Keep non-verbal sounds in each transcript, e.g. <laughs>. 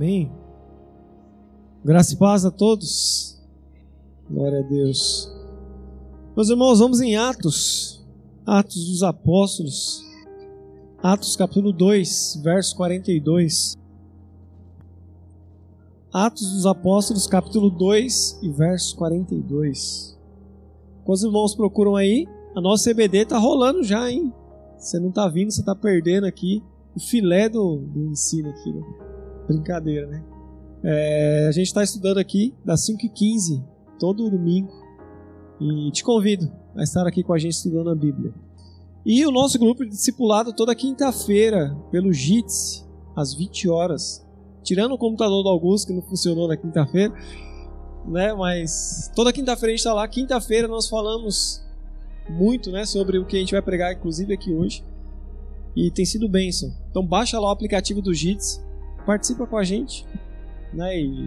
Amém. Graça e paz a todos. Glória a Deus. Meus irmãos, vamos em Atos. Atos dos Apóstolos. Atos capítulo 2, verso 42. Atos dos Apóstolos, capítulo 2 e verso 42. Quando os irmãos procuram aí, a nossa CBD tá rolando já, hein? Você não tá vindo, você tá perdendo aqui o filé do, do ensino aqui, né? Brincadeira, né? É, a gente está estudando aqui das 5h15, todo domingo. E te convido a estar aqui com a gente estudando a Bíblia. E o nosso grupo de discipulado toda quinta-feira, pelo JITS, às 20 horas. Tirando o computador do Augusto, que não funcionou na quinta-feira, né? Mas toda quinta-feira a gente está lá. Quinta-feira nós falamos muito né, sobre o que a gente vai pregar, inclusive aqui hoje. E tem sido bênção. Então baixa lá o aplicativo do JITS, participa com a gente. Né? E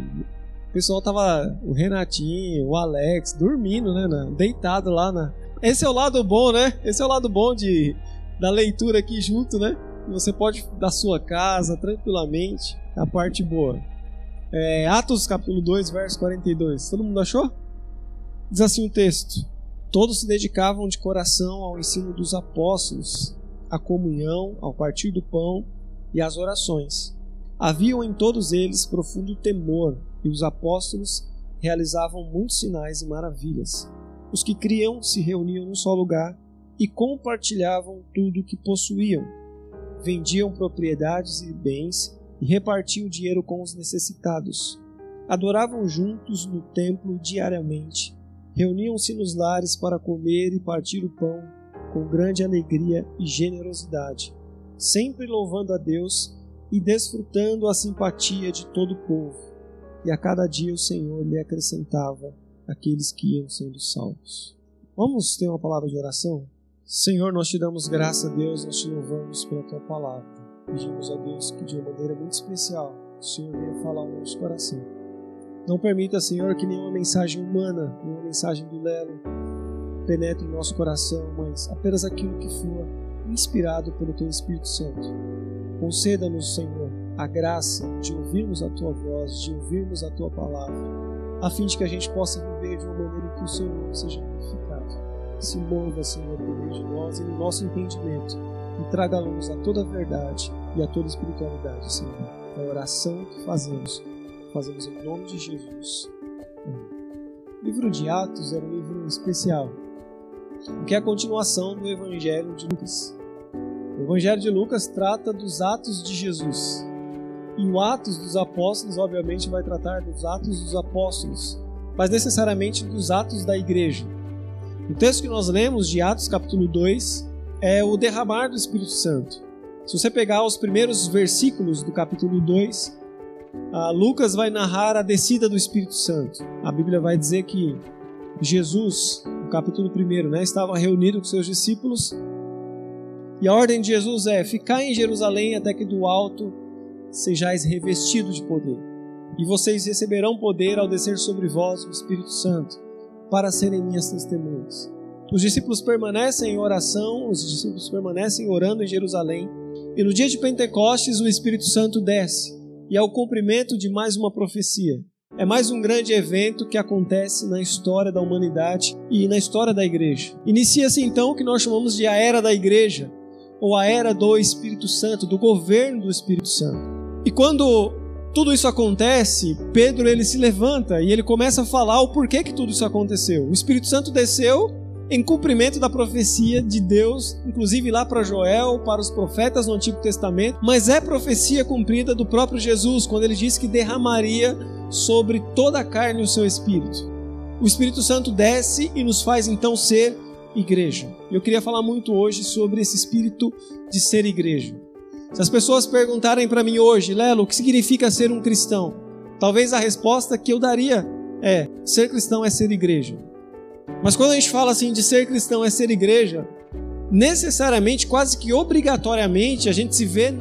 o pessoal tava, o Renatinho, o Alex, dormindo, né? Deitado lá na. Esse é o lado bom, né? Esse é o lado bom de, da leitura aqui junto, né? Você pode da sua casa tranquilamente. A parte boa. É, Atos capítulo 2, verso 42. Todo mundo achou? Diz assim o texto: Todos se dedicavam de coração ao ensino dos apóstolos, à comunhão, ao partir do pão e às orações. Haviam em todos eles profundo temor, e os apóstolos realizavam muitos sinais e maravilhas. Os que criam se reuniam num só lugar e compartilhavam tudo o que possuíam. Vendiam propriedades e bens e repartiam o dinheiro com os necessitados. Adoravam juntos no templo diariamente. Reuniam-se nos lares para comer e partir o pão com grande alegria e generosidade, sempre louvando a Deus e desfrutando a simpatia de todo o povo. E a cada dia o Senhor lhe acrescentava aqueles que iam sendo salvos. Vamos ter uma palavra de oração? Senhor, nós te damos graça Deus, nós te louvamos pela tua palavra. Pedimos a Deus que de uma maneira muito especial o Senhor venha falar no nosso coração. Não permita, Senhor, que nenhuma mensagem humana, nenhuma mensagem do Lelo penetre em nosso coração, mas apenas aquilo que for inspirado pelo Teu Espírito Santo. Conceda-nos, Senhor, a graça de ouvirmos a Tua voz, de ouvirmos a Tua palavra, a fim de que a gente possa viver de uma maneira em que o Senhor seja glorificado. Se mova, Senhor, por meio de nós e no nosso entendimento, e traga luz a toda a verdade e a toda a espiritualidade, Senhor. É a oração que fazemos, fazemos em nome de Jesus. O livro de Atos era um livro especial, que é a continuação do Evangelho de Lucas. O Evangelho de Lucas trata dos atos de Jesus. E o Atos dos Apóstolos, obviamente, vai tratar dos atos dos apóstolos, mas necessariamente dos atos da igreja. O texto que nós lemos de Atos, capítulo 2, é o derramar do Espírito Santo. Se você pegar os primeiros versículos do capítulo 2, Lucas vai narrar a descida do Espírito Santo. A Bíblia vai dizer que Jesus, no capítulo 1, né, estava reunido com seus discípulos. E a ordem de Jesus é: ficar em Jerusalém até que do alto sejais revestidos de poder. E vocês receberão poder ao descer sobre vós o Espírito Santo, para serem minhas testemunhas. Os discípulos permanecem em oração, os discípulos permanecem orando em Jerusalém. E no dia de Pentecostes o Espírito Santo desce, e é o cumprimento de mais uma profecia. É mais um grande evento que acontece na história da humanidade e na história da igreja. Inicia-se então o que nós chamamos de a era da igreja, ou a era do Espírito Santo, do governo do Espírito Santo. E quando tudo isso acontece, Pedro ele se levanta e ele começa a falar o porquê que tudo isso aconteceu. O Espírito Santo desceu em cumprimento da profecia de Deus, inclusive lá para Joel, para os profetas no Antigo Testamento, mas é profecia cumprida do próprio Jesus, quando ele disse que derramaria sobre toda a carne o seu espírito. O Espírito Santo desce e nos faz então ser igreja. Eu queria falar muito hoje sobre esse espírito de ser igreja. Se as pessoas perguntarem para mim hoje, Lelo, o que significa ser um cristão? Talvez a resposta que eu daria é: ser cristão é ser igreja. Mas quando a gente fala assim de ser cristão é ser igreja, necessariamente, quase que obrigatoriamente, a gente se vê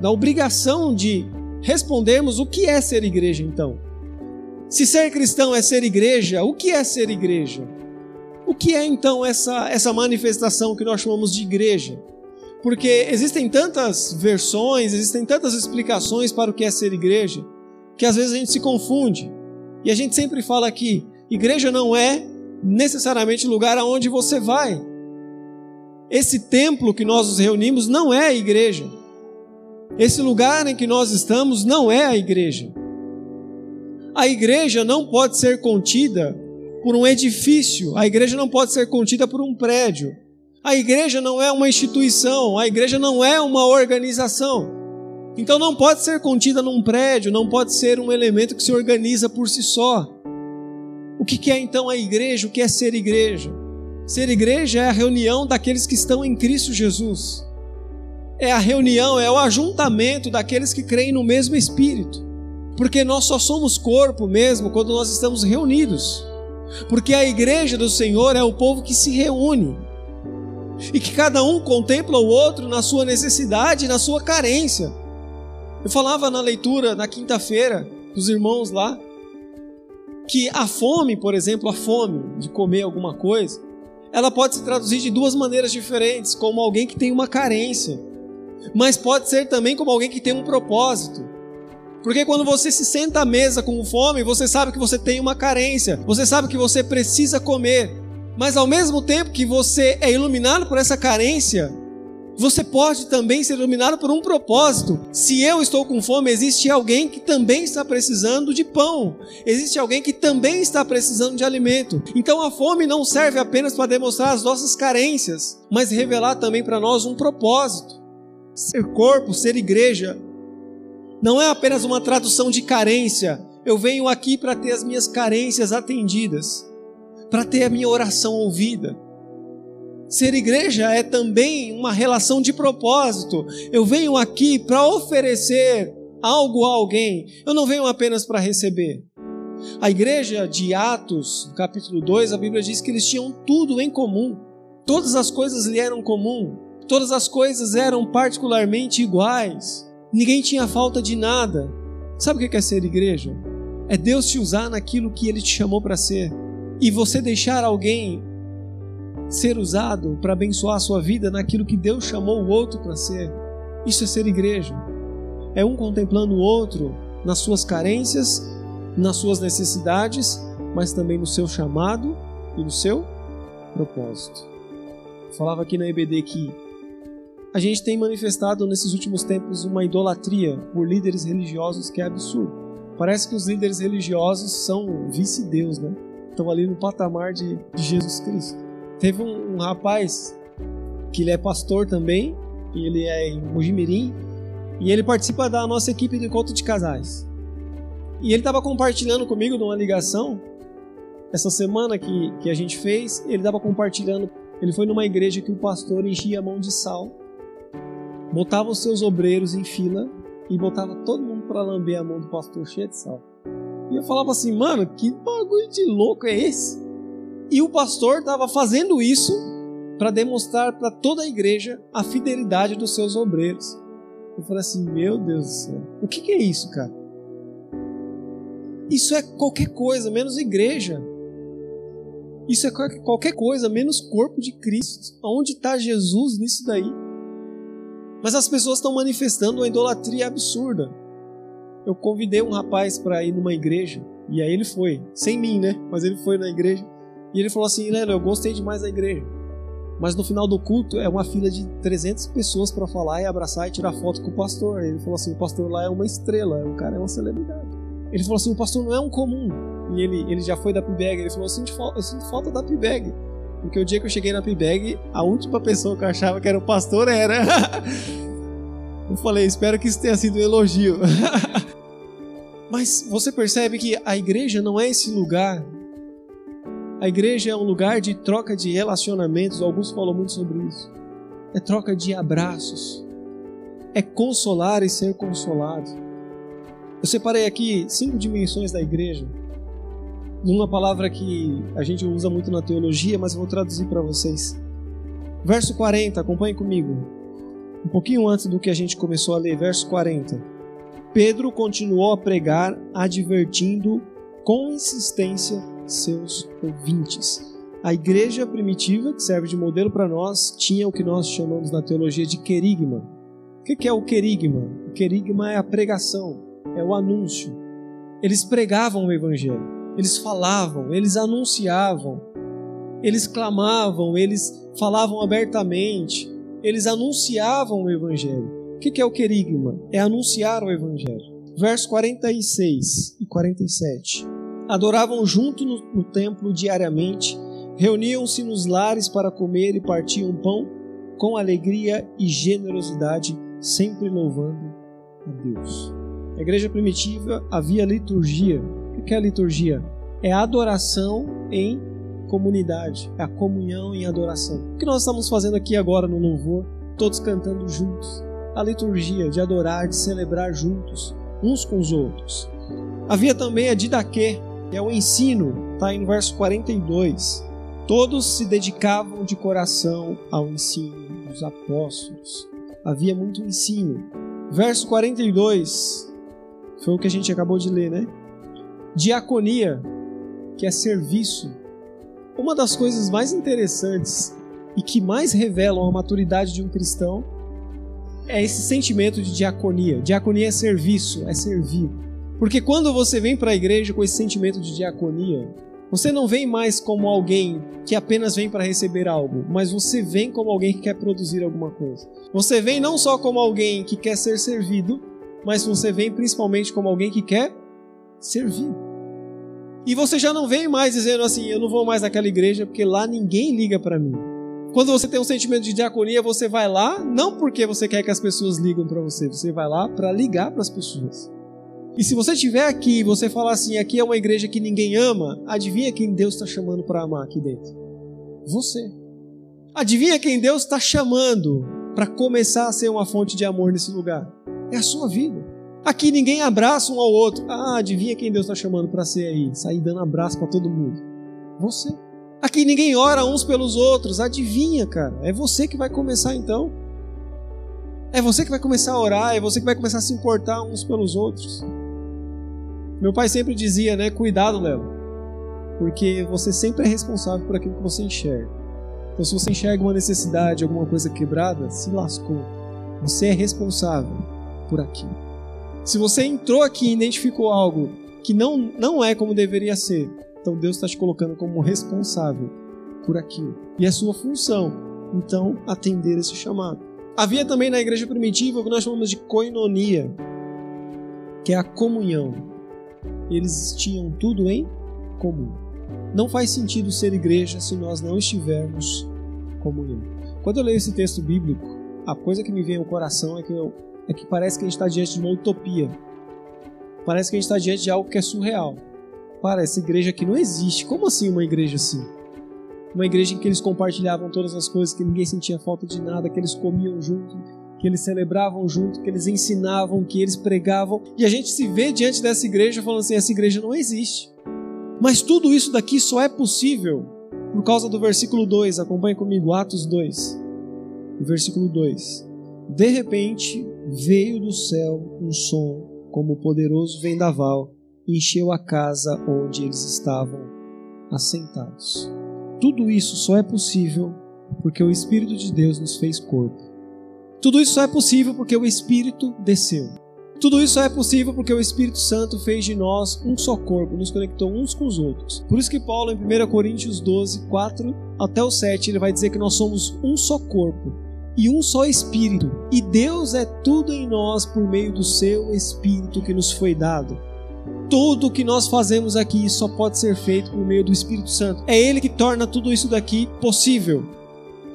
na obrigação de respondermos o que é ser igreja então. Se ser cristão é ser igreja, o que é ser igreja? O que é então essa, essa manifestação que nós chamamos de igreja? Porque existem tantas versões, existem tantas explicações para o que é ser igreja. que às vezes a gente se confunde. E a gente sempre fala que igreja não é necessariamente o lugar aonde você vai. Esse templo que nós nos reunimos não é a igreja. Esse lugar em que nós estamos não é a igreja. A igreja não pode ser contida por um edifício, a igreja não pode ser contida por um prédio. A igreja não é uma instituição, a igreja não é uma organização. Então não pode ser contida num prédio, não pode ser um elemento que se organiza por si só. O que é então a igreja? O que é ser igreja? Ser igreja é a reunião daqueles que estão em Cristo Jesus. É a reunião, é o ajuntamento daqueles que creem no mesmo Espírito. Porque nós só somos corpo mesmo quando nós estamos reunidos. Porque a igreja do Senhor é o povo que se reúne. E que cada um contempla o outro na sua necessidade, na sua carência. Eu falava na leitura na quinta-feira dos irmãos lá que a fome, por exemplo, a fome de comer alguma coisa, ela pode se traduzir de duas maneiras diferentes, como alguém que tem uma carência, mas pode ser também como alguém que tem um propósito. Porque quando você se senta à mesa com fome, você sabe que você tem uma carência, você sabe que você precisa comer. Mas ao mesmo tempo que você é iluminado por essa carência, você pode também ser iluminado por um propósito. Se eu estou com fome, existe alguém que também está precisando de pão. Existe alguém que também está precisando de alimento. Então a fome não serve apenas para demonstrar as nossas carências, mas revelar também para nós um propósito. Ser corpo, ser igreja, não é apenas uma tradução de carência. Eu venho aqui para ter as minhas carências atendidas, para ter a minha oração ouvida. Ser igreja é também uma relação de propósito. Eu venho aqui para oferecer algo a alguém. Eu não venho apenas para receber. A igreja de Atos, capítulo 2, a Bíblia diz que eles tinham tudo em comum. Todas as coisas lhe eram comum. Todas as coisas eram particularmente iguais. Ninguém tinha falta de nada. Sabe o que é ser igreja? É Deus te usar naquilo que Ele te chamou para ser. E você deixar alguém ser usado para abençoar a sua vida naquilo que Deus chamou o outro para ser. Isso é ser igreja. É um contemplando o outro nas suas carências, nas suas necessidades, mas também no seu chamado e no seu propósito. Eu falava aqui na EBD que a gente tem manifestado nesses últimos tempos uma idolatria por líderes religiosos que é absurdo. Parece que os líderes religiosos são vice-deus, né? Estão ali no patamar de, de Jesus Cristo. Teve um, um, rapaz que ele é pastor também, e ele é em Mojimirim, e ele participa da nossa equipe de encontro de casais. E ele estava compartilhando comigo numa ligação, essa semana que, que a gente fez, ele estava compartilhando. Ele foi numa igreja que o pastor enchia a mão de sal botava os seus obreiros em fila e botava todo mundo para lamber a mão do pastor cheio de sal. E eu falava assim, mano, que bagulho de louco é esse? E o pastor estava fazendo isso para demonstrar para toda a igreja a fidelidade dos seus obreiros. Eu falei assim, meu Deus do céu, o que, que é isso, cara? Isso é qualquer coisa, menos igreja. Isso é qualquer coisa, menos corpo de Cristo. Onde está Jesus nisso daí? Mas as pessoas estão manifestando uma idolatria absurda. Eu convidei um rapaz para ir numa igreja, e aí ele foi, sem mim, né? Mas ele foi na igreja, e ele falou assim: Lelo, eu gostei demais da igreja. Mas no final do culto é uma fila de 300 pessoas para falar e abraçar e tirar foto com o pastor. Ele falou assim: o pastor lá é uma estrela, o cara é uma celebridade. Ele falou assim: o pastor não é um comum. E ele, ele já foi da PIBEG. Ele falou: sinto, eu sinto falta da PIBEG. Porque o dia que eu cheguei na PIBEG, a última pessoa que eu achava que era o pastor era. <laughs> eu falei, espero que isso tenha sido um elogio. <laughs> Mas você percebe que a igreja não é esse lugar. A igreja é um lugar de troca de relacionamentos. Alguns falam muito sobre isso. É troca de abraços. É consolar e ser consolado. Eu separei aqui cinco dimensões da igreja numa palavra que a gente usa muito na teologia, mas vou traduzir para vocês. Verso 40, acompanhe comigo. Um pouquinho antes do que a gente começou a ler, verso 40. Pedro continuou a pregar, advertindo com insistência seus ouvintes. A igreja primitiva, que serve de modelo para nós, tinha o que nós chamamos na teologia de querigma. O que é o querigma? O querigma é a pregação, é o anúncio, Eles pregavam o evangelho, eles falavam, eles anunciavam, eles clamavam, eles falavam abertamente, eles anunciavam o evangelho. O que é o querigma? É anunciar o evangelho. Verso 46 e 47. Adoravam junto no, no templo diariamente, reuniam-se nos lares para comer e partiam pão com alegria e generosidade, sempre louvando a Deus. Na igreja primitiva havia liturgia. O que é a liturgia? É a adoração em comunidade, é a comunhão em adoração. O que nós estamos fazendo aqui agora no louvor? Todos cantando juntos. A liturgia de adorar, de celebrar juntos, uns com os outros. Havia também a didaquê, que é o ensino, está em verso 42. Todos se dedicavam de coração ao ensino dos apóstolos. Havia muito ensino. Verso 42 foi o que a gente acabou de ler, né? Diaconia, que é serviço. Uma das coisas mais interessantes e que mais revelam a maturidade de um cristão é esse sentimento de diaconia. Diaconia é serviço, é servir. Porque quando você vem para a igreja com esse sentimento de diaconia, você não vem mais como alguém que apenas vem para receber algo, mas você vem como alguém que quer produzir alguma coisa. Você vem não só como alguém que quer ser servido, mas você vem principalmente como alguém que quer servir. E você já não vem mais dizendo assim: eu não vou mais naquela igreja porque lá ninguém liga para mim. Quando você tem um sentimento de diaconia, você vai lá não porque você quer que as pessoas ligam para você, você vai lá para ligar para as pessoas. E se você estiver aqui e você falar assim: aqui é uma igreja que ninguém ama, adivinha quem Deus está chamando para amar aqui dentro? Você. Adivinha quem Deus está chamando para começar a ser uma fonte de amor nesse lugar? É a sua vida. Aqui ninguém abraça um ao outro. Ah, adivinha quem Deus está chamando para ser aí? Sair dando abraço para todo mundo. Você. Aqui ninguém ora uns pelos outros. Adivinha, cara. É você que vai começar então. É você que vai começar a orar. É você que vai começar a se importar uns pelos outros. Meu pai sempre dizia, né? Cuidado, Léo. Porque você sempre é responsável por aquilo que você enxerga. Então, se você enxerga uma necessidade, alguma coisa quebrada, se lascou. Você é responsável por aqui. Se você entrou aqui e identificou algo que não, não é como deveria ser, então Deus está te colocando como responsável por aquilo. E é sua função, então, atender esse chamado. Havia também na igreja primitiva o que nós chamamos de koinonia, que é a comunhão. Eles tinham tudo em comum. Não faz sentido ser igreja se nós não estivermos comunhão. Quando eu leio esse texto bíblico, a coisa que me vem ao coração é que eu é que parece que a gente está diante de uma utopia. Parece que a gente está diante de algo que é surreal. Para, essa igreja aqui não existe. Como assim uma igreja assim? Uma igreja em que eles compartilhavam todas as coisas, que ninguém sentia falta de nada, que eles comiam junto, que eles celebravam junto, que eles ensinavam, que eles pregavam. E a gente se vê diante dessa igreja falando assim: essa igreja não existe. Mas tudo isso daqui só é possível por causa do versículo 2. Acompanhe comigo, Atos 2. O versículo 2. De repente, veio do céu um som como poderoso vendaval e encheu a casa onde eles estavam assentados. Tudo isso só é possível porque o Espírito de Deus nos fez corpo. Tudo isso só é possível porque o Espírito desceu. Tudo isso só é possível porque o Espírito Santo fez de nós um só corpo, nos conectou uns com os outros. Por isso que Paulo, em 1 Coríntios 12, 4 até o 7, ele vai dizer que nós somos um só corpo e um só Espírito. E Deus é tudo em nós por meio do seu Espírito que nos foi dado. Tudo o que nós fazemos aqui só pode ser feito por meio do Espírito Santo. É Ele que torna tudo isso daqui possível.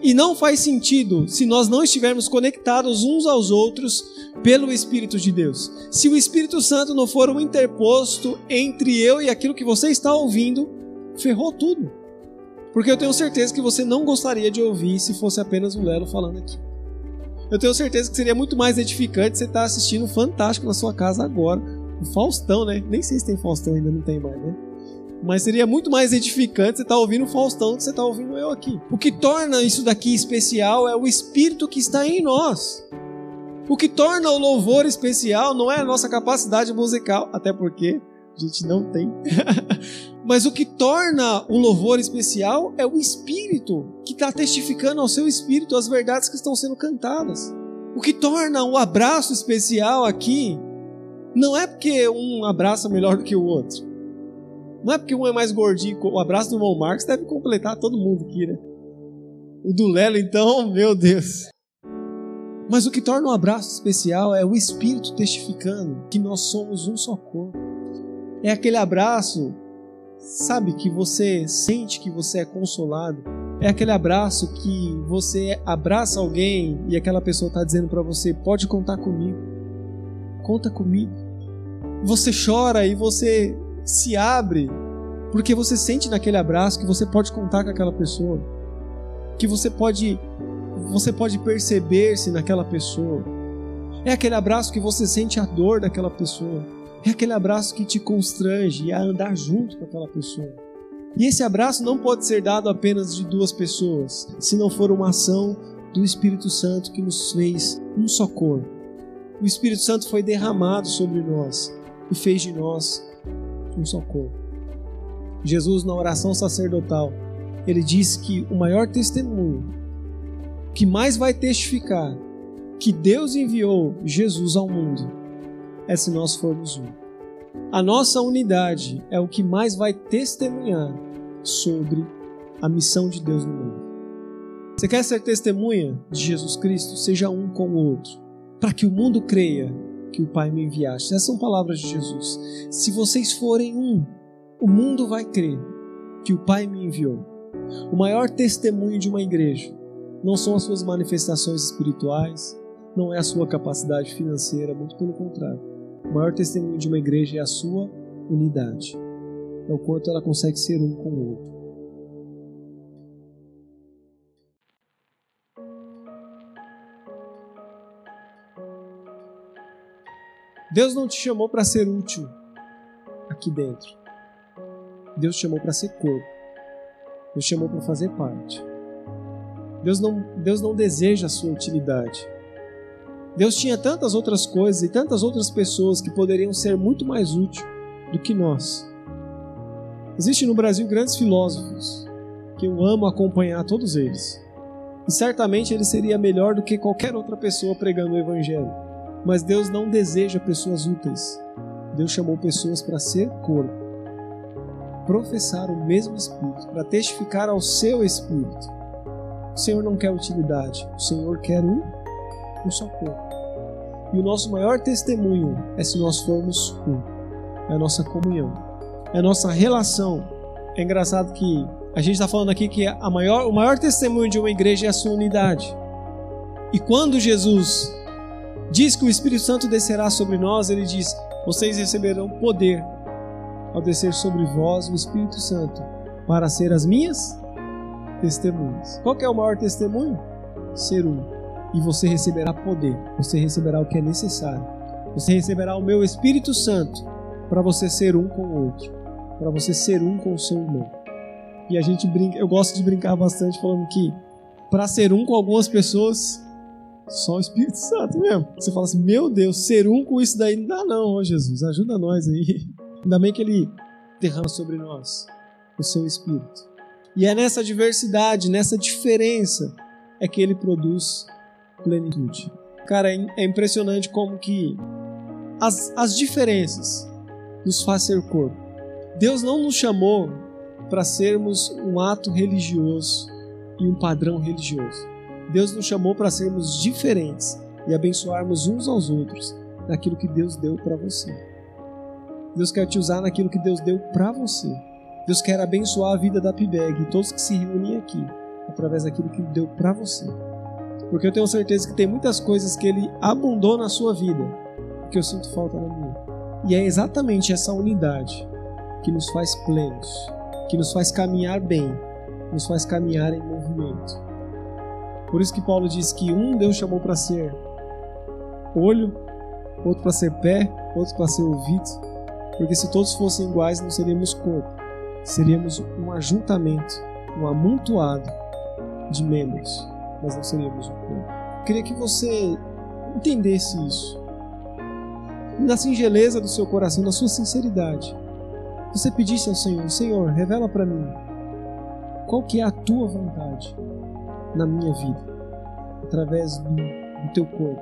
E não faz sentido se nós não estivermos conectados uns aos outros pelo Espírito de Deus. Se o Espírito Santo não for um interposto entre eu e aquilo que você está ouvindo, ferrou tudo. Porque eu tenho certeza que você não gostaria de ouvir se fosse apenas o Lelo falando aqui. Eu tenho certeza que seria muito mais edificante você estar assistindo o Fantástico na sua casa agora. O Faustão, né? Nem sei se tem Faustão ainda, não tem mais, né? Mas seria muito mais edificante você estar ouvindo o Faustão do que você estar ouvindo eu aqui. O que torna isso daqui especial é o Espírito que está em nós. O que torna o louvor especial não é a nossa capacidade musical, até porque a gente não tem. <laughs> Mas o que torna o louvor especial é o Espírito, que está testificando ao seu Espírito as verdades que estão sendo cantadas. O que torna o abraço especial aqui Não é porque um abraça melhor do que o outro. Não é porque um é mais gordinho. O abraço do irmão Marcos deve completar todo mundo aqui, né? O do Lelo, então, <laughs> meu Deus. Mas o que torna um abraço especial é o Espírito testificando que nós somos um só corpo. É aquele abraço, sabe, que você sente que você é consolado. É aquele abraço que você abraça alguém e aquela pessoa está dizendo para você: pode contar comigo, conta comigo. Você chora e você se abre porque você sente naquele abraço que você pode contar com aquela pessoa, que você pode você pode perceber-se naquela pessoa. É aquele abraço que você sente a dor daquela pessoa. É aquele abraço que te constrange a andar junto com aquela pessoa. E esse abraço não pode ser dado apenas de duas pessoas, se não for uma ação do Espírito Santo que nos fez um só corpo. O Espírito Santo foi derramado sobre nós e fez de nós um só corpo. Jesus, na oração sacerdotal, ele disse que o maior testemunho, que mais vai testificar que Deus enviou Jesus ao mundo, é se nós formos um. A nossa unidade é o que mais vai testemunhar sobre a missão de Deus no mundo. Você quer ser testemunha de Jesus Cristo? Seja um com o outro, para que o mundo creia que o Pai me enviaste. Essas são palavras de Jesus. Se vocês forem um, o mundo vai crer que o Pai me enviou. O maior testemunho de uma igreja não são as suas manifestações espirituais, não é a sua capacidade financeira, muito pelo contrário. O maior testemunho de uma igreja é a sua unidade. É o quanto ela consegue ser um com o outro. Deus não te chamou para ser útil aqui dentro. Deus te chamou para ser corpo. Deus te chamou para fazer parte. Deus não, Deus não deseja a sua utilidade. Deus tinha tantas outras coisas e tantas outras pessoas que poderiam ser muito mais úteis do que nós. Existem no Brasil grandes filósofos que eu amo acompanhar todos eles. E certamente ele seria melhor do que qualquer outra pessoa pregando o evangelho. Mas Deus não deseja pessoas úteis. Deus chamou pessoas para ser corpo, professar o mesmo espírito, para testificar ao seu espírito. O Senhor não quer utilidade, o Senhor quer um, um só corpo. E o nosso maior testemunho é se nós formos um. É a nossa comunhão. É a nossa relação. É engraçado que a gente está falando aqui que a maior, o maior testemunho de uma igreja é a sua unidade. E quando Jesus diz que o Espírito Santo descerá sobre nós, ele diz: Vocês receberão poder ao descer sobre vós o Espírito Santo para ser as minhas testemunhas. Qual é o maior testemunho? Ser um. E você receberá poder, você receberá o que é necessário. Você receberá o meu Espírito Santo para você ser um com o outro, para você ser um com o seu irmão. E a gente brinca, eu gosto de brincar bastante falando que para ser um com algumas pessoas, só o Espírito Santo mesmo. Você fala assim, meu Deus, ser um com isso daí não dá não, ô Jesus, ajuda nós aí. <laughs> Ainda bem que Ele derrama sobre nós o seu Espírito. E é nessa diversidade, nessa diferença, é que Ele produz plenitude. Cara, é, é impressionante como que as, as diferenças nos faz ser corpo. Deus não nos chamou para sermos um ato religioso e um padrão religioso. Deus nos chamou para sermos diferentes e abençoarmos uns aos outros naquilo que Deus deu para você. Deus quer te usar naquilo que Deus deu para você. Deus quer abençoar a vida da PIBEG e todos que se reúnem aqui através daquilo que Ele deu para você. Porque eu tenho certeza que tem muitas coisas que Ele abundou na sua vida que eu sinto falta na minha. E é exatamente essa unidade que nos faz plenos, que nos faz caminhar bem, nos faz caminhar em movimento. Por isso que Paulo diz que um Deus chamou para ser olho, outro para ser pé, outro para ser ouvido. Porque se todos fossem iguais, não seríamos corpo. Seríamos um ajuntamento, um amontoado de membros, mas não seríamos um corpo. Eu queria que você entendesse isso. Na singeleza do seu coração, na sua sinceridade, você pedisse ao Senhor: Senhor, revela para mim qual que é a tua vontade na minha vida, através do, do teu corpo.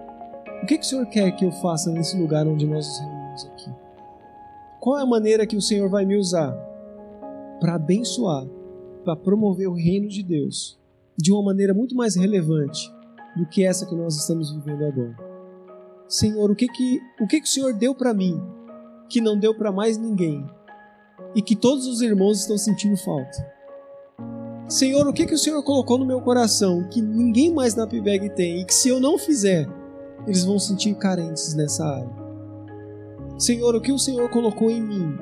O que, que o Senhor quer que eu faça nesse lugar onde nós nos reunimos? aqui. Qual é a maneira que o Senhor vai me usar para abençoar, para promover o reino de Deus de uma maneira muito mais relevante do que essa que nós estamos vivendo agora? Senhor, o que que o que que o Senhor deu para mim que não deu para mais ninguém e que todos os irmãos estão sentindo falta? Senhor, o que, que o Senhor colocou no meu coração que ninguém mais na PIBEG tem e que se eu não fizer, eles vão sentir carentes nessa área? Senhor, o que o Senhor colocou em mim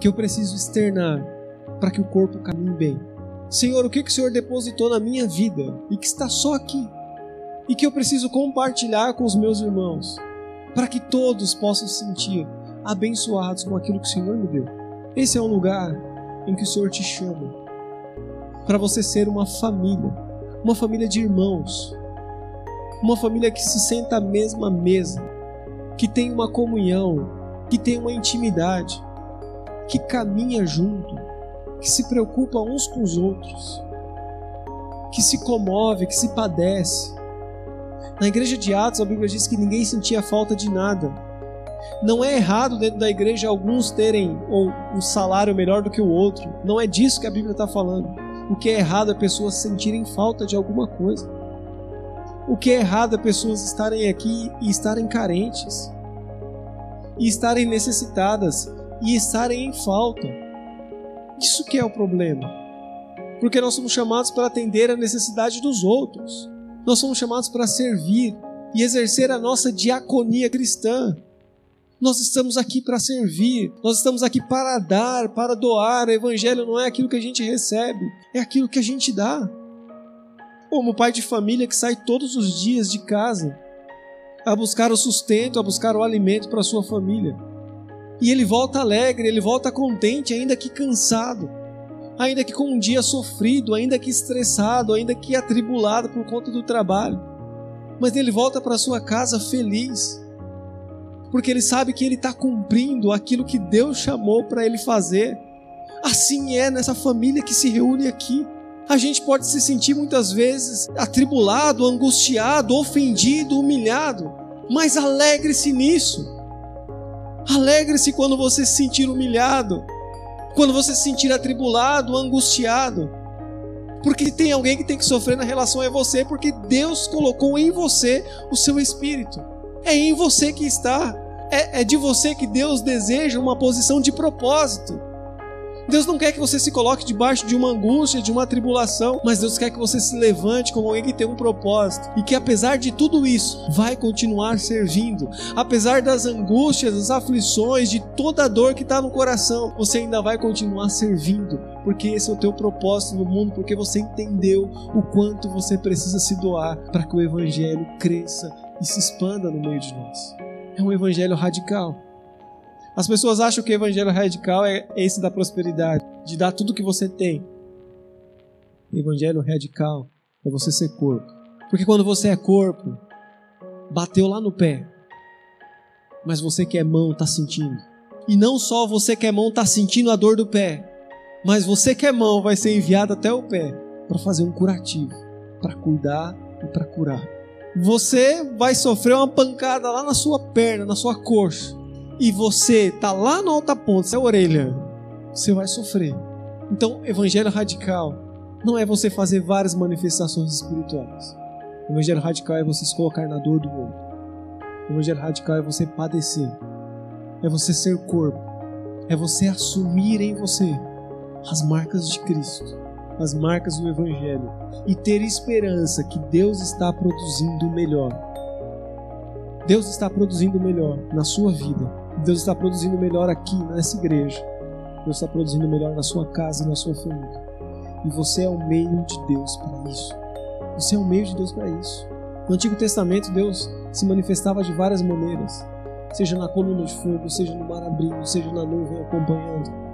que eu preciso externar para que o corpo caminhe bem? Senhor, o que, que o Senhor depositou na minha vida e que está só aqui e que eu preciso compartilhar com os meus irmãos para que todos possam se sentir abençoados com aquilo que o Senhor me deu? Esse é um lugar em que o Senhor te chama para você ser uma família, uma família de irmãos, uma família que se senta à mesma mesa, que tem uma comunhão, que tem uma intimidade, que caminha junto, que se preocupa uns com os outros, que se comove, que se padece. Na igreja de Atos, a Bíblia diz que ninguém sentia falta de nada. Não é errado dentro da igreja alguns terem ou um salário melhor do que o outro. Não é disso que a Bíblia está falando. O que é errado é pessoas sentirem falta de alguma coisa. O que é errado é pessoas estarem aqui e estarem carentes, e estarem necessitadas, e estarem em falta. Isso que é o problema. Porque nós somos chamados para atender a necessidade dos outros. Nós somos chamados para servir e exercer a nossa diaconia cristã. Nós estamos aqui para servir, nós estamos aqui para dar, para doar. O Evangelho não é aquilo que a gente recebe, é aquilo que a gente dá. Como pai de família que sai todos os dias de casa a buscar o sustento, a buscar o alimento para sua família. E ele volta alegre, ele volta contente, ainda que cansado, ainda que com um dia sofrido, ainda que estressado, ainda que atribulado por conta do trabalho. Mas ele volta para sua casa feliz porque ele sabe que ele está cumprindo aquilo que Deus chamou para ele fazer. Assim é nessa família que se reúne aqui. A gente pode se sentir muitas vezes atribulado, angustiado, ofendido, humilhado, mas alegre-se nisso. Alegre-se quando você se sentir humilhado, quando você se sentir atribulado, angustiado. Porque tem alguém que tem que sofrer na relação é você, porque Deus colocou em você o seu espírito. É em você que está é, é de você que Deus deseja uma posição de propósito. Deus não quer que você se coloque debaixo de uma angústia, de uma tribulação, mas Deus quer que você se levante como alguém que tem um propósito e que, apesar de tudo isso, vai continuar servindo. Apesar das angústias, das aflições, de toda a dor que está no coração, você ainda vai continuar servindo, porque esse é o teu propósito no mundo, porque você entendeu o quanto você precisa se doar para que o Evangelho cresça e se expanda no meio de nós é um evangelho radical. As pessoas acham que o evangelho radical é esse da prosperidade, de dar tudo que você tem. Evangelho radical é você ser corpo. Porque quando você é corpo, bateu lá no pé, mas você que é mão está sentindo. E não só você que é mão está sentindo a dor do pé, mas você que é mão vai ser enviado até o pé para fazer um curativo, para cuidar e para curar você vai sofrer uma pancada lá na sua perna, na sua coxa, e você tá lá no alta ponta, seu orelha, você vai sofrer. Então, evangelho radical não é você fazer várias manifestações espirituais. O evangelho radical é você se colocar na dor do outro. O evangelho radical é você padecer. É você ser corpo. É você assumir em você as marcas de Cristo as marcas do Evangelho e ter esperança que Deus está produzindo o melhor. Deus está produzindo o melhor na sua vida. Deus está produzindo melhor aqui nessa igreja. Deus está produzindo melhor na sua casa e na sua família. E você é o meio de Deus para isso. Você é o meio de Deus para isso. No Antigo Testamento, Deus se manifestava de várias maneiras, seja na coluna de fogo, seja no mar abrindo, seja na nuvem acompanhando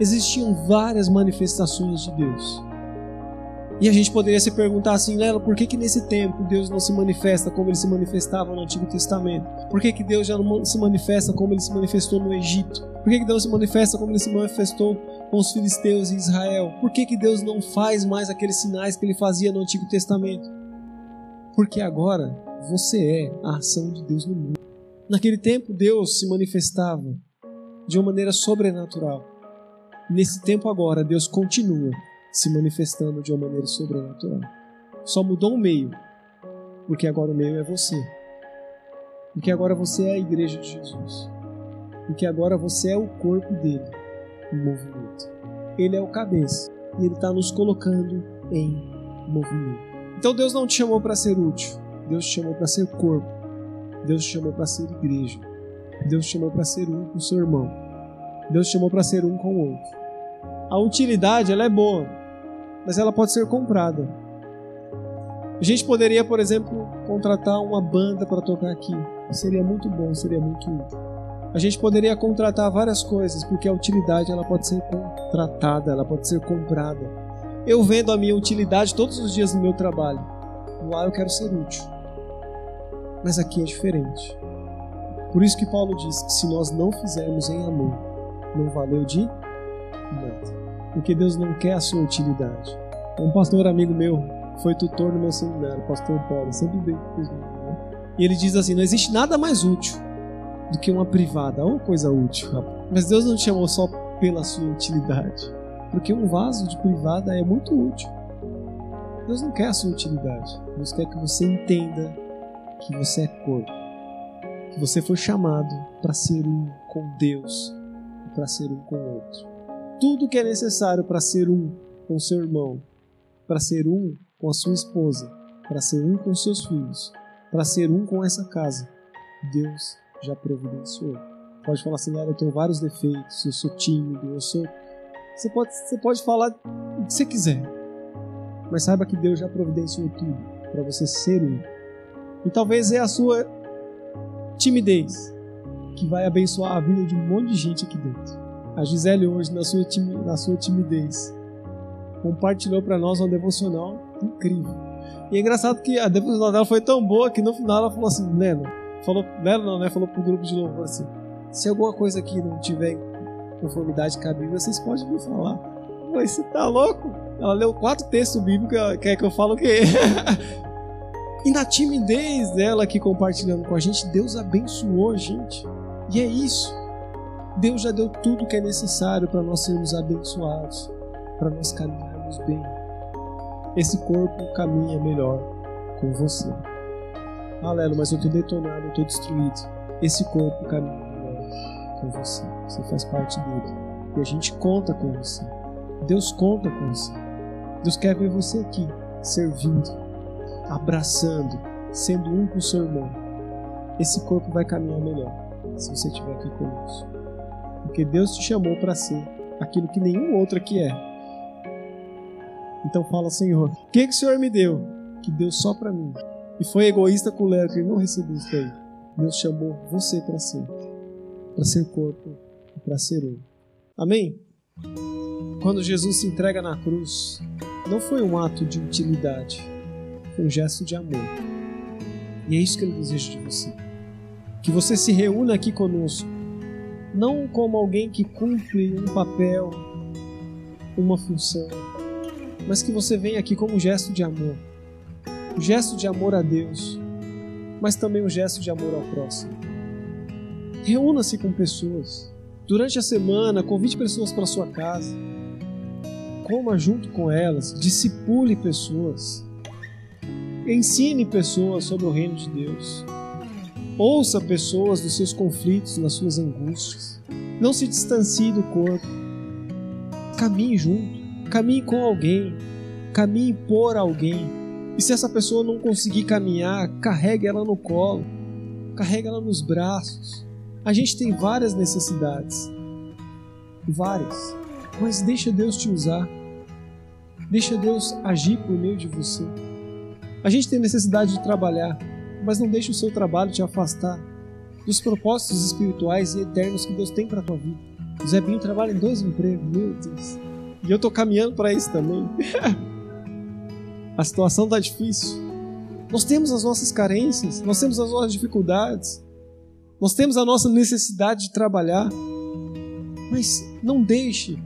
existiam várias manifestações de Deus. E a gente poderia se perguntar assim, Lelo, por que que nesse tempo Deus não se manifesta como ele se manifestava no Antigo Testamento? Por que que Deus já não se manifesta como ele se manifestou no Egito? Por que que Deus se manifesta como ele se manifestou com os filisteus em Israel? Por que que Deus não faz mais aqueles sinais que ele fazia no Antigo Testamento? Porque agora você é a ação de Deus no mundo. Naquele tempo, Deus se manifestava de uma maneira sobrenatural. Nesse tempo agora, Deus continua se manifestando de uma maneira sobrenatural. Só mudou o meio, porque agora o meio é você. Porque agora você é a igreja de Jesus. Porque agora você é o corpo dele em movimento. Ele é o cabeça e ele está nos colocando em movimento. Então Deus não te chamou para ser útil, Deus te chamou para ser corpo, Deus te chamou para ser igreja, Deus te chamou para ser um com o seu irmão, Deus te chamou para ser um com o outro. A utilidade ela é boa, mas ela pode ser comprada. A gente poderia, por exemplo, contratar uma banda para tocar aqui. Seria muito bom, seria muito útil. A gente poderia contratar várias coisas, porque a utilidade ela pode ser contratada, ela pode ser comprada. Eu vendo a minha utilidade todos os dias no meu trabalho. Lá eu quero ser útil. Mas aqui é diferente. Por isso que Paulo diz que se nós não fizermos em amor, não valeu de nada porque Deus não quer a sua utilidade. Um pastor amigo meu foi tutor no meu seminário, pastor Paulo, sempre bem comigo. Né? E ele diz assim: não existe nada mais útil do que uma privada, uma coisa útil. Mas Deus não te chamou só pela sua utilidade, porque um vaso de privada é muito útil. Deus não quer a sua utilidade. Deus quer que você entenda que você é corpo, que você foi chamado para ser um com Deus e para ser um com o outro tudo que é necessário para ser um com seu irmão, para ser um com a sua esposa, para ser um com seus filhos, para ser um com essa casa, Deus já providenciou. Pode falar assim, eu tenho vários defeitos, eu sou tímido, eu sou. Você pode, você pode falar o que você quiser, mas saiba que Deus já providenciou tudo para você ser um. E talvez é a sua timidez que vai abençoar a vida de um monte de gente aqui dentro. A Gisele hoje, na sua, na sua timidez, compartilhou para nós uma devocional incrível. E é engraçado que a devocional dela foi tão boa que no final ela falou assim, Leno, falou, Leno não, né? Falou pro grupo de louvor assim, se alguma coisa aqui não tiver conformidade com a Bíblia, vocês podem me falar. Mas você tá louco? Ela leu quatro textos bíblicos, quer que eu falo o quê? <laughs> e na timidez dela aqui compartilhando com a gente, Deus abençoou a gente. E é isso. Deus já deu tudo o que é necessário para nós sermos abençoados, para nós caminharmos bem. Esse corpo caminha melhor com você. Ah, Lelo, mas eu estou detonado, eu estou destruído. Esse corpo caminha melhor com você. Você faz parte dele. E a gente conta com você. Deus conta com você. Deus quer ver você aqui, servindo, abraçando, sendo um com o seu irmão. Esse corpo vai caminhar melhor se você estiver aqui conosco. Porque Deus te chamou para ser aquilo que nenhum outro aqui é. Então fala, Senhor, o que, que o Senhor me deu? Que deu só para mim. E foi egoísta com o Léo que não recebeu isso aí. Deus chamou você para ser. Para ser corpo e para ser um. Amém? Quando Jesus se entrega na cruz, não foi um ato de utilidade, foi um gesto de amor. E é isso que ele deseja de você. Que você se reúna aqui conosco não como alguém que cumpre um papel, uma função, mas que você vem aqui como um gesto de amor. Um gesto de amor a Deus, mas também um gesto de amor ao próximo. Reúna-se com pessoas. Durante a semana, convide pessoas para sua casa. Coma junto com elas, discipule pessoas. Ensine pessoas sobre o reino de Deus. Ouça pessoas dos seus conflitos, das suas angústias. Não se distancie do corpo. Caminhe junto. Caminhe com alguém. Caminhe por alguém. E se essa pessoa não conseguir caminhar, carregue ela no colo. Carregue ela nos braços. A gente tem várias necessidades. Várias. Mas deixa Deus te usar. Deixa Deus agir por meio de você. A gente tem necessidade de trabalhar mas não deixe o seu trabalho te afastar dos propósitos espirituais e eternos que Deus tem para tua vida. O Zebinho trabalha em dois empregos, meu Deus. E eu estou caminhando para isso também. <laughs> a situação está difícil. Nós temos as nossas carências, nós temos as nossas dificuldades, nós temos a nossa necessidade de trabalhar. Mas não deixe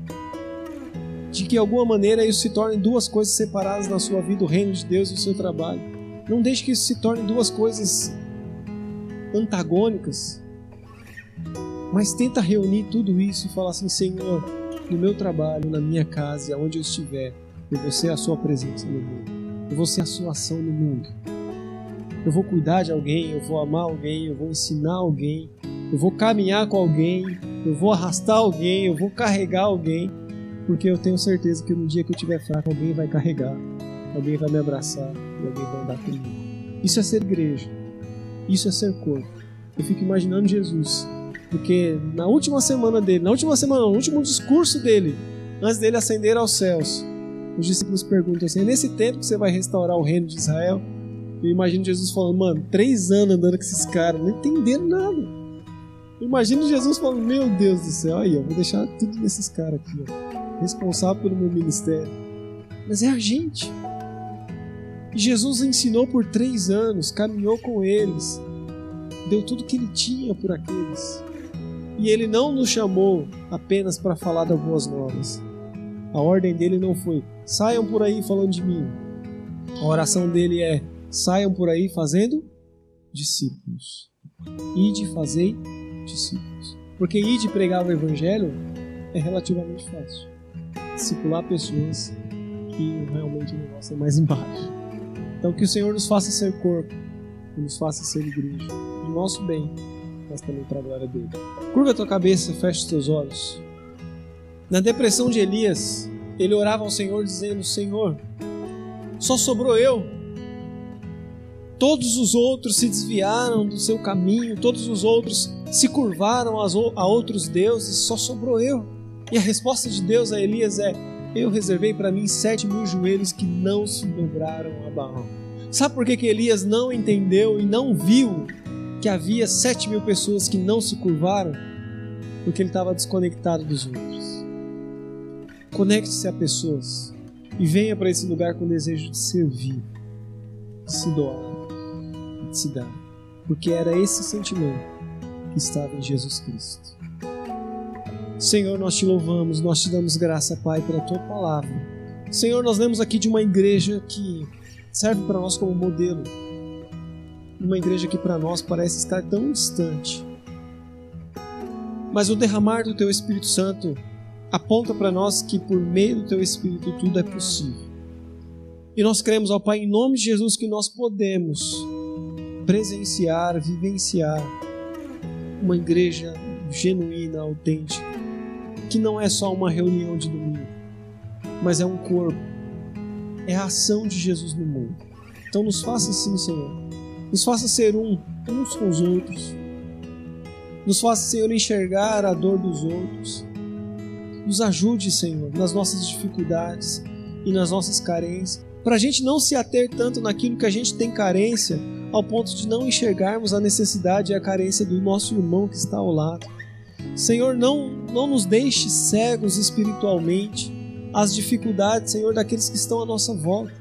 de que de alguma maneira isso se torne duas coisas separadas na sua vida, o reino de Deus e o seu trabalho. Não deixe que isso se torne duas coisas antagônicas. Mas tenta reunir tudo isso e falar assim: Senhor, no meu trabalho, na minha casa, aonde eu estiver, eu vou ser a sua presença no mundo. Eu vou ser a sua ação no mundo. Eu vou cuidar de alguém, eu vou amar alguém, eu vou ensinar alguém, eu vou caminhar com alguém, eu vou arrastar alguém, eu vou carregar alguém, porque eu tenho certeza que no dia que eu estiver fraco, alguém vai carregar, alguém vai me abraçar e alguém vai andar comigo. Isso é ser igreja, isso é ser corpo. Eu fico imaginando Jesus, porque na última semana dele, na última semana, no último discurso dele, antes dele ascender aos céus, os discípulos perguntam assim: é nesse tempo que você vai restaurar o reino de Israel? Eu imagino Jesus falando, mano, três anos andando com esses caras, não entenderam nada. Imagina Jesus falando, meu Deus do céu, aí, eu vou deixar tudo nesses caras aqui, ó, responsável pelo meu ministério. Mas é a gente. Jesus ensinou por três anos, caminhou com eles, deu tudo que ele tinha por aqueles. E ele não nos chamou apenas para falar das boas novas. A ordem dele não foi, saiam por aí falando de mim. A oração dele é, saiam por aí fazendo discípulos. Ide fazer discípulos. Porque ir de pregar o evangelho é relativamente fácil. Discipular pessoas que realmente o negócio é mais embaixo. Então que o Senhor nos faça ser corpo, que nos faça ser igreja, do nosso bem, mas também para a glória dele. Curva a tua cabeça, fecha os teus olhos. Na depressão de Elias, ele orava ao Senhor dizendo: Senhor, só sobrou eu Todos os outros se desviaram do seu caminho, todos os outros se curvaram a outros deuses, só sobrou eu. E a resposta de Deus a Elias é: Eu reservei para mim sete mil joelhos que não se dobraram a Baal. Sabe por que, que Elias não entendeu e não viu que havia sete mil pessoas que não se curvaram? Porque ele estava desconectado dos outros. Conecte-se a pessoas e venha para esse lugar com o desejo de servir, de se doar se dar, porque era esse sentimento que estava em Jesus Cristo. Senhor, nós te louvamos, nós te damos graça, Pai, pela tua palavra. Senhor, nós lemos aqui de uma igreja que serve para nós como modelo. Uma igreja que para nós parece estar tão distante. Mas o derramar do teu Espírito Santo aponta para nós que por meio do teu Espírito tudo é possível. E nós cremos, ó Pai, em nome de Jesus, que nós podemos presenciar, vivenciar uma igreja genuína, autêntica, que não é só uma reunião de domingo, mas é um corpo, é a ação de Jesus no mundo. Então nos faça assim, Senhor. Nos faça ser um uns com os outros. Nos faça, Senhor, enxergar a dor dos outros. Nos ajude, Senhor, nas nossas dificuldades e nas nossas carências, para a gente não se ater tanto naquilo que a gente tem carência, ao ponto de não enxergarmos a necessidade e a carência do nosso irmão que está ao lado. Senhor, não, não nos deixe cegos espiritualmente às dificuldades, Senhor, daqueles que estão à nossa volta.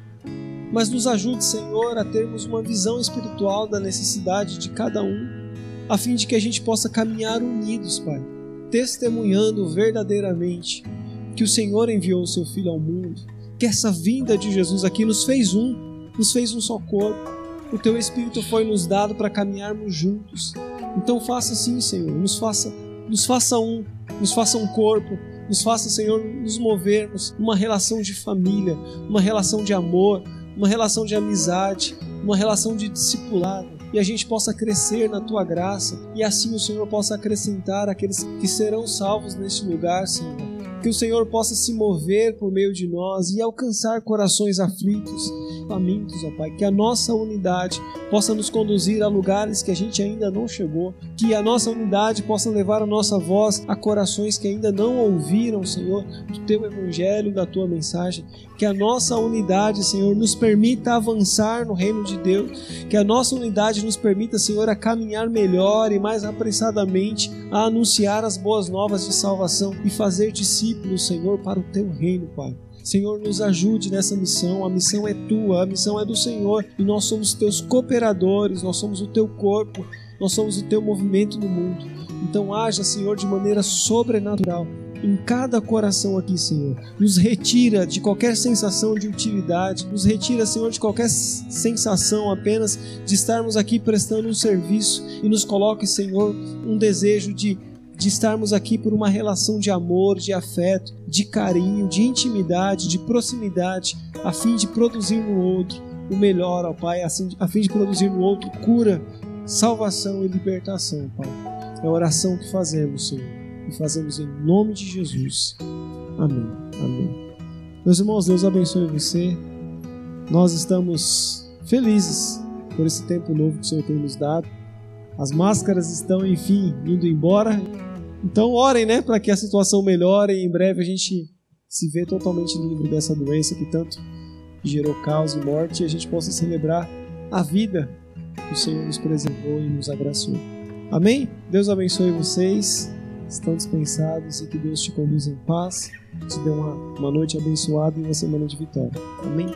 Mas nos ajude, Senhor, a termos uma visão espiritual da necessidade de cada um, a fim de que a gente possa caminhar unidos, Pai, testemunhando verdadeiramente que o Senhor enviou o seu Filho ao mundo, que essa vinda de Jesus aqui nos fez um, nos fez um só corpo o teu Espírito foi nos dado para caminharmos juntos. Então faça assim, Senhor, nos faça, nos faça um, nos faça um corpo, nos faça, Senhor, nos movermos uma relação de família, uma relação de amor, uma relação de amizade, uma relação de discipulado, e a gente possa crescer na tua graça, e assim o Senhor possa acrescentar aqueles que serão salvos neste lugar, Senhor. Que o Senhor possa se mover por meio de nós e alcançar corações aflitos, famintos, ó Pai. Que a nossa unidade possa nos conduzir a lugares que a gente ainda não chegou. Que a nossa unidade possa levar a nossa voz a corações que ainda não ouviram, Senhor, do teu evangelho, da tua mensagem. Que a nossa unidade, Senhor, nos permita avançar no reino de Deus. Que a nossa unidade nos permita, Senhor, a caminhar melhor e mais apressadamente a anunciar as boas novas de salvação e fazer discípulos, Senhor, para o teu reino, Pai. Senhor, nos ajude nessa missão. A missão é tua, a missão é do Senhor e nós somos teus cooperadores, nós somos o teu corpo, nós somos o teu movimento no mundo. Então, haja, Senhor, de maneira sobrenatural em cada coração aqui, Senhor. Nos retira de qualquer sensação de utilidade, nos retira, Senhor, de qualquer sensação apenas de estarmos aqui prestando um serviço e nos coloque, Senhor, um desejo de de estarmos aqui por uma relação de amor, de afeto, de carinho, de intimidade, de proximidade, a fim de produzir no outro o melhor, ó Pai, a fim de produzir no outro cura, salvação e libertação, Pai. É a oração que fazemos, Senhor, e fazemos em nome de Jesus. Amém. Amém. Meus irmãos, Deus abençoe você. Nós estamos felizes por esse tempo novo que o Senhor tem nos dado. As máscaras estão, enfim, indo embora. Então, orem, né, para que a situação melhore e em breve a gente se vê totalmente livre dessa doença que tanto gerou caos e morte e a gente possa celebrar a vida que o Senhor nos preservou e nos abraçou. Amém? Deus abençoe vocês. Estão dispensados e que Deus te conduza em paz, te dê uma, uma noite abençoada e uma semana de vitória. Amém?